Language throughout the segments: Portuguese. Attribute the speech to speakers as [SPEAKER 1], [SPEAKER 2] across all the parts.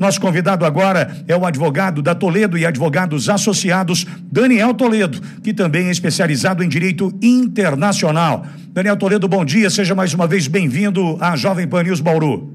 [SPEAKER 1] Nosso convidado agora é o advogado da Toledo e Advogados Associados, Daniel Toledo, que também é especializado em direito internacional. Daniel Toledo, bom dia, seja mais uma vez bem-vindo à Jovem Pan News Bauru.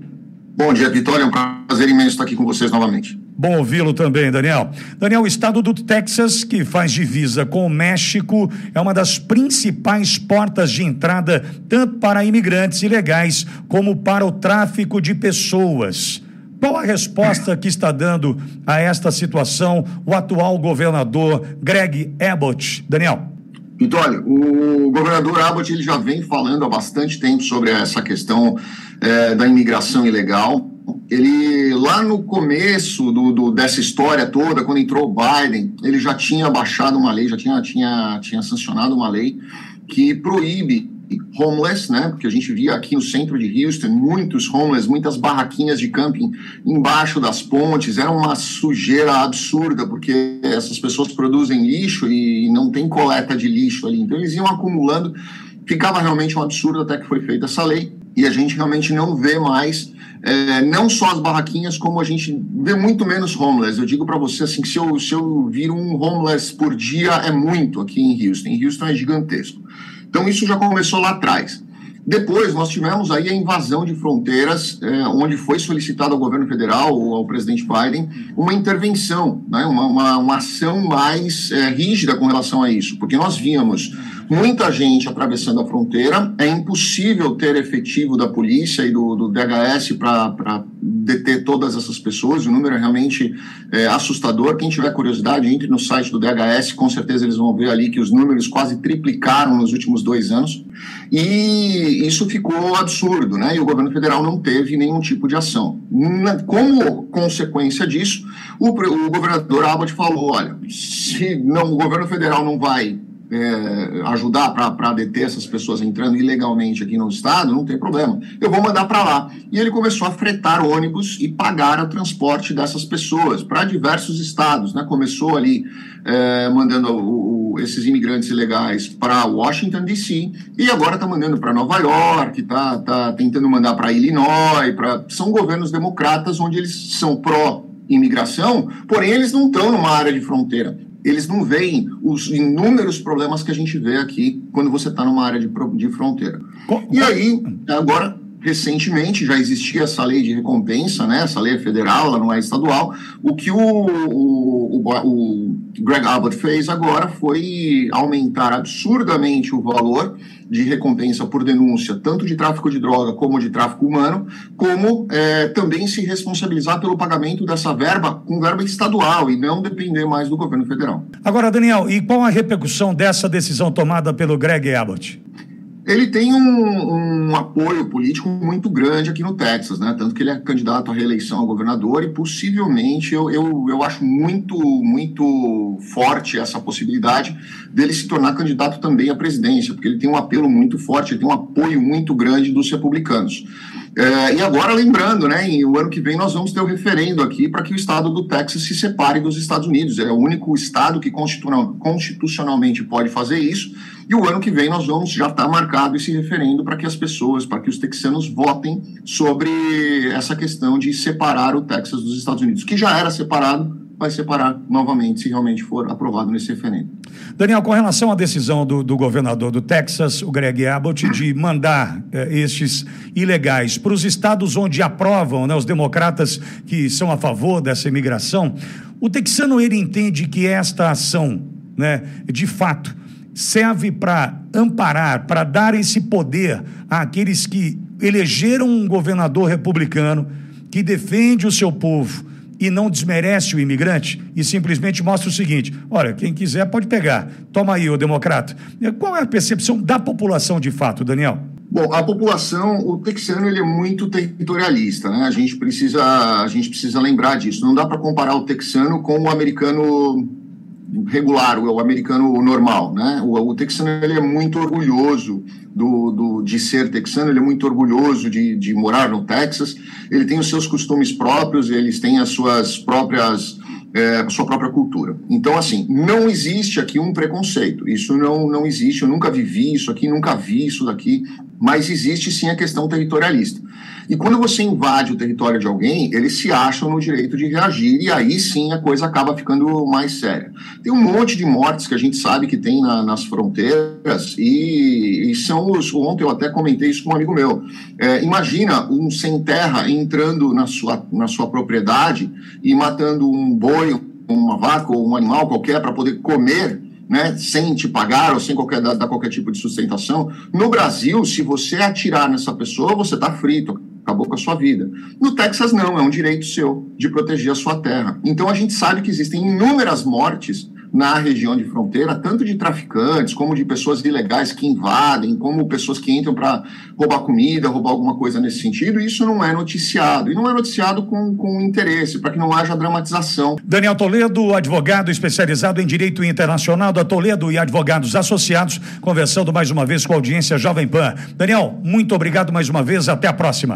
[SPEAKER 2] Bom dia, Vitória, é um prazer imenso estar aqui com vocês novamente.
[SPEAKER 1] Bom ouvi-lo também, Daniel. Daniel, o estado do Texas, que faz divisa com o México, é uma das principais portas de entrada tanto para imigrantes ilegais como para o tráfico de pessoas. Qual a resposta que está dando a esta situação o atual governador Greg Abbott? Daniel.
[SPEAKER 2] Vitória, o governador Abbott ele já vem falando há bastante tempo sobre essa questão é, da imigração ilegal ele lá no começo do, do, dessa história toda, quando entrou o Biden, ele já tinha baixado uma lei, já tinha, tinha, tinha sancionado uma lei que proíbe homeless, né? Porque a gente via aqui no centro de Houston muitos homeless, muitas barraquinhas de camping embaixo das pontes. Era uma sujeira absurda, porque essas pessoas produzem lixo e não tem coleta de lixo ali. Então eles iam acumulando. Ficava realmente um absurdo até que foi feita essa lei e a gente realmente não vê mais é, não só as barraquinhas, como a gente vê muito menos homeless. Eu digo para você assim que se eu, se eu vir um homeless por dia é muito aqui em Houston. Em Houston é gigantesco. Então isso já começou lá atrás. Depois, nós tivemos aí a invasão de fronteiras, é, onde foi solicitado ao governo federal, ou ao presidente Biden, uma intervenção, né, uma, uma, uma ação mais é, rígida com relação a isso, porque nós víamos muita gente atravessando a fronteira, é impossível ter efetivo da polícia e do, do DHS para deter todas essas pessoas, o número é realmente é, assustador. Quem tiver curiosidade, entre no site do DHS, com certeza eles vão ver ali que os números quase triplicaram nos últimos dois anos, e isso ficou absurdo, né? E o governo federal não teve nenhum tipo de ação. Como consequência disso, o, o governador Abbott falou: olha, se não, o governo federal não vai é, ajudar para deter essas pessoas entrando ilegalmente aqui no estado, não tem problema. Eu vou mandar para lá. E ele começou a fretar ônibus e pagar o transporte dessas pessoas para diversos estados. Né? Começou ali é, mandando o, o, esses imigrantes ilegais para Washington, D.C., e agora está mandando para Nova York, está tá tentando mandar para Illinois. Pra... São governos democratas onde eles são pró-imigração, porém eles não estão numa área de fronteira eles não veem os inúmeros problemas que a gente vê aqui quando você está numa área de, de fronteira. E aí, agora, recentemente, já existia essa lei de recompensa, né? essa lei é federal, ela não é estadual. O que o, o, o, o Greg Abbott fez agora foi aumentar absurdamente o valor de recompensa por denúncia, tanto de tráfico de droga como de tráfico humano, como é, também se responsabilizar pelo pagamento dessa verba com verba estadual e não depender mais do governo federal.
[SPEAKER 1] Agora, Daniel, e qual a repercussão dessa decisão tomada pelo Greg Abbott?
[SPEAKER 2] ele tem um, um, apoio político muito grande aqui no Texas, né? Tanto que ele é candidato à reeleição a governador e possivelmente eu, eu, eu acho muito, muito forte essa possibilidade dele se tornar candidato também à presidência, porque ele tem um apelo muito forte, ele tem um apoio muito grande dos republicanos. É, e agora, lembrando, né, em, o ano que vem nós vamos ter o referendo aqui para que o estado do Texas se separe dos Estados Unidos. É o único estado que constitucionalmente pode fazer isso. E o ano que vem nós vamos já estar tá marcado esse referendo para que as pessoas, para que os texanos votem sobre essa questão de separar o Texas dos Estados Unidos, que já era separado vai separar novamente se realmente for aprovado nesse referendo.
[SPEAKER 1] Daniel, com relação à decisão do, do governador do Texas, o Greg Abbott, de mandar eh, estes ilegais para os estados onde aprovam, né, os democratas que são a favor dessa imigração, o texano ele entende que esta ação, né, de fato, serve para amparar, para dar esse poder àqueles que elegeram um governador republicano que defende o seu povo e não desmerece o imigrante e simplesmente mostra o seguinte: olha, quem quiser pode pegar. Toma aí, o democrata. Qual é a percepção da população de fato, Daniel?
[SPEAKER 2] Bom, a população, o texano ele é muito territorialista, né? A gente precisa, a gente precisa lembrar disso. Não dá para comparar o texano com o americano regular, o, americano normal, né? O, o texano ele é muito orgulhoso do, do, de ser texano, ele é muito orgulhoso de, de morar no Texas, ele tem os seus costumes próprios, eles têm as suas próprias é, a sua própria cultura. Então, assim, não existe aqui um preconceito. Isso não, não existe. Eu nunca vivi isso aqui, nunca vi isso daqui. Mas existe sim a questão territorialista. E quando você invade o território de alguém, eles se acham no direito de reagir, e aí sim a coisa acaba ficando mais séria. Tem um monte de mortes que a gente sabe que tem na, nas fronteiras, e, e, são os. Ontem eu até comentei isso com um amigo meu. É, imagina um sem terra entrando na sua, na sua propriedade e matando um boi, uma vaca ou um animal qualquer para poder comer né, sem te pagar ou sem qualquer, dar, qualquer tipo de sustentação. No Brasil, se você atirar nessa pessoa, você está frito, acabou com a sua vida. No Texas, não, é um direito seu de proteger a sua terra. Então, a gente sabe que existem inúmeras mortes na região de fronteira, tanto de traficantes, como de pessoas ilegais que invadem, como pessoas que entram para roubar comida, roubar alguma coisa nesse sentido, isso não é noticiado. E não é noticiado com, com interesse, para que não haja dramatização.
[SPEAKER 1] Daniel Toledo, advogado especializado em direito internacional da Toledo e advogados associados, conversando mais uma vez com a audiência Jovem Pan. Daniel, muito obrigado mais uma vez, até a próxima.